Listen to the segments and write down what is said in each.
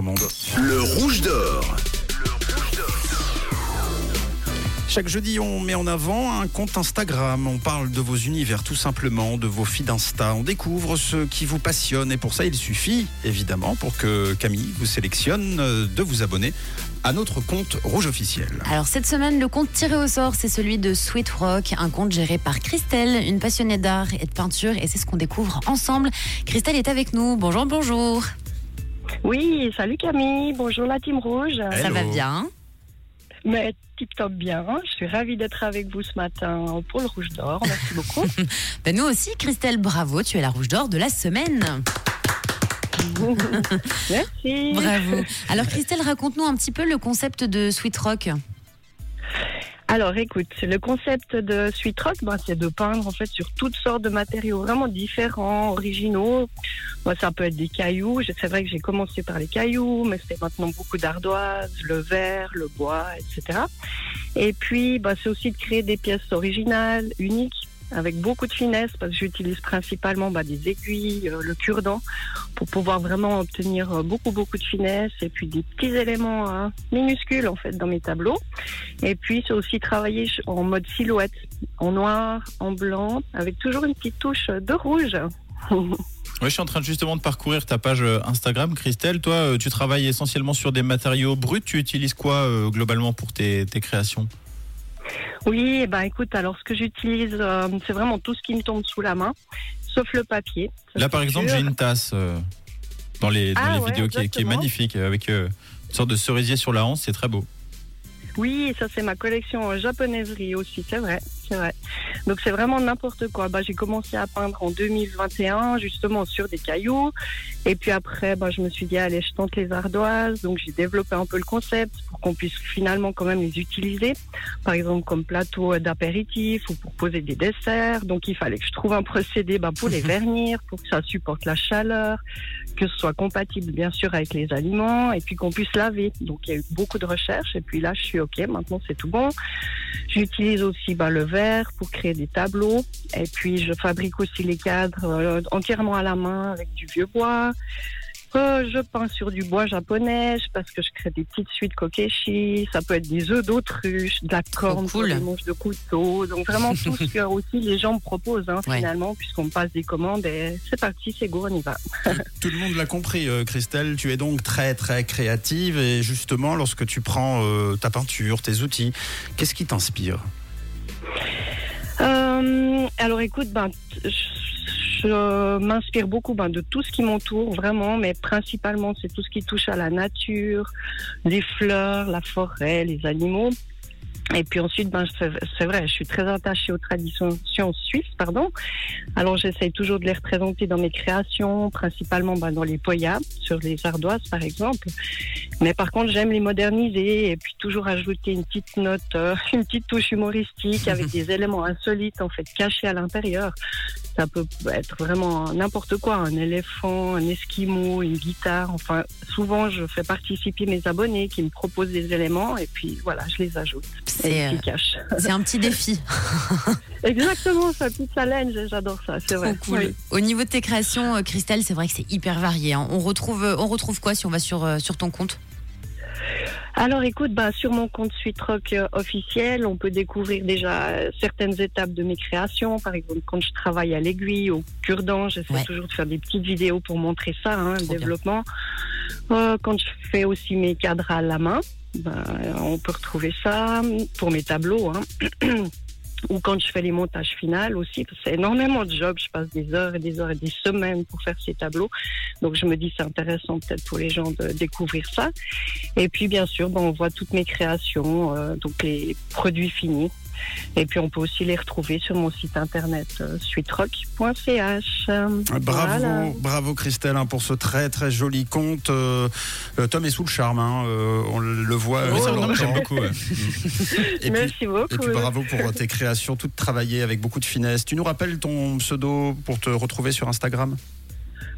Monde. Le rouge d'or. Chaque jeudi, on met en avant un compte Instagram. On parle de vos univers tout simplement, de vos feeds d'Insta. On découvre ce qui vous passionne. Et pour ça, il suffit, évidemment, pour que Camille vous sélectionne euh, de vous abonner à notre compte rouge officiel. Alors cette semaine, le compte tiré au sort, c'est celui de Sweet Rock, un compte géré par Christelle, une passionnée d'art et de peinture. Et c'est ce qu'on découvre ensemble. Christelle est avec nous. Bonjour, bonjour. Oui, salut Camille, bonjour la team rouge. Ça va bien Mais tip top bien, je suis ravie d'être avec vous ce matin pour le rouge d'or, merci beaucoup. Ben, Nous aussi, Christelle, bravo, tu es la rouge d'or de la semaine. merci. Bravo. Alors Christelle, raconte-nous un petit peu le concept de Sweet Rock. Alors écoute, le concept de Sweet Rock, ben, c'est de peindre en fait sur toutes sortes de matériaux vraiment différents, originaux. Moi, ça peut être des cailloux. C'est vrai que j'ai commencé par les cailloux, mais c'est maintenant beaucoup d'ardoise, le verre, le bois, etc. Et puis, ben, c'est aussi de créer des pièces originales, uniques, avec beaucoup de finesse, parce que j'utilise principalement ben, des aiguilles, euh, le cure-dent, pour pouvoir vraiment obtenir euh, beaucoup, beaucoup de finesse, et puis des petits éléments hein, minuscules en fait dans mes tableaux. Et puis, c'est aussi travailler en mode silhouette, en noir, en blanc, avec toujours une petite touche de rouge. Ouais, je suis en train justement de parcourir ta page euh, Instagram, Christelle. Toi, tu travailles essentiellement sur des matériaux bruts. Tu utilises quoi globalement pour tes créations? Oui, ben écoute, alors ce que j'utilise, euh, c'est vraiment tout ce qui me tombe sous la main, sauf le papier. Là, par exemple, j'ai une tasse euh, dans les, dans Ah les ouais, vidéos qui, est- qui est magnifique, avec euh, une sorte de cerisier sur la hanse. C'est très beau. Oui, ça c'est ma collection euh, japonaiserie aussi, c'est vrai, c'est vrai. Donc c'est vraiment n'importe quoi. Bah, j'ai commencé à peindre en 2021, justement sur des cailloux. Et puis après, bah, je me suis dit, allez, je tente les ardoises. Donc j'ai développé un peu le concept pour qu'on puisse finalement quand même les utiliser. Par exemple, comme plateau d'apéritif ou pour poser des desserts. Donc il fallait que je trouve un procédé bah, pour les vernir, pour que ça supporte la chaleur, que ce soit compatible bien sûr avec les aliments et puis qu'on puisse laver. Donc il y a eu beaucoup de recherches et puis là je suis ok, maintenant c'est tout bon. J'utilise aussi bah, le verre pour créer des tableaux et puis je fabrique aussi les cadres euh, entièrement à la main avec du vieux bois. Euh, je peins sur du bois japonais parce que je crée des petites suites kokeshi. Ça peut être des œufs d'autruche, de la corne, cool. des manches de couteau. Donc vraiment tout ce que aussi les gens me proposent hein, Ouais. finalement puisqu'on me passe des commandes et c'est parti, c'est go, on y va. Tout le monde l'a compris, euh, Christelle. Tu es donc très très créative et justement, lorsque tu prends euh, ta peinture, tes outils, qu'est-ce qui t'inspire? Euh, alors écoute, ben, je, je m'inspire beaucoup ben, de tout ce qui m'entoure, vraiment, mais principalement c'est tout ce qui touche à la nature, les fleurs, la forêt, les animaux. Et puis ensuite, ben, c'est vrai, je suis très attachée aux traditions suisses, pardon. Alors j'essaye toujours de les représenter dans mes créations, principalement ben, dans les poyas, sur les ardoises par exemple. Mais par contre, j'aime les moderniser et puis toujours ajouter une petite note, euh, une petite touche humoristique avec des éléments insolites en fait cachés à l'intérieur. Ça peut être vraiment n'importe quoi, un éléphant, un esquimau, une guitare. Enfin, souvent, je fais participer mes abonnés qui me proposent des éléments et puis voilà, je les ajoute. C'est euh, c'est un petit défi. Exactement, ça, toute challenge, j'adore ça, c'est vrai. Cool. Oui. Au niveau de tes créations, euh, Christelle, c'est vrai que c'est hyper varié. hein. On retrouve, euh, on retrouve quoi si on va sur, sur ton compte? Alors écoute, bah, sur mon compte Suite Rock euh, officiel, on peut découvrir déjà euh, certaines étapes de mes créations. Par exemple, quand je travaille à l'aiguille, au cure-dent, j'essaie Ouais. toujours de faire des petites vidéos pour montrer ça, hein, le développement. Euh, quand je fais aussi mes cadres à la main, ben, on peut retrouver ça pour mes tableaux. Hein. Ou quand je fais les montages finaux aussi, c'est énormément de job, je passe des heures et des heures et des semaines pour faire ces tableaux. Donc je me dis c'est intéressant peut-être pour les gens de découvrir ça. Et puis bien sûr, ben, on voit toutes mes créations, euh, donc les produits finis. Et puis on peut aussi les retrouver sur mon site internet euh, suitrock.ch. Bravo, Voilà. bravo Christelle hein, pour ce très très joli compte. Euh, euh, Tom est sous le charme, hein, euh, on le voit. Euh, on non, j'aime beaucoup. ouais. Et puis, Merci beaucoup. et puis bravo pour tes créations, toutes travaillées avec beaucoup de finesse. Tu nous rappelles ton pseudo pour te retrouver sur Instagram?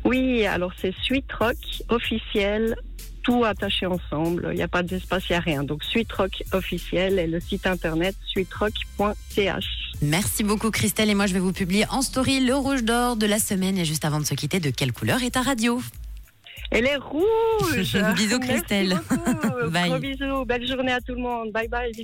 Oui, alors c'est Suite Rock officiel, tout attaché ensemble. Il n'y a pas d'espace, il n'y a rien. Donc Suite Rock officiel et le site internet suiterock.ch. Merci beaucoup Christelle et moi je vais vous publier en story le rouge d'or de la semaine et juste avant de se quitter de quelle couleur est ta radio? Elle est rouge. Bisous, Merci Christelle. Bye. Gros bisous. Belle journée à tout le monde. Bye bye. Bisous.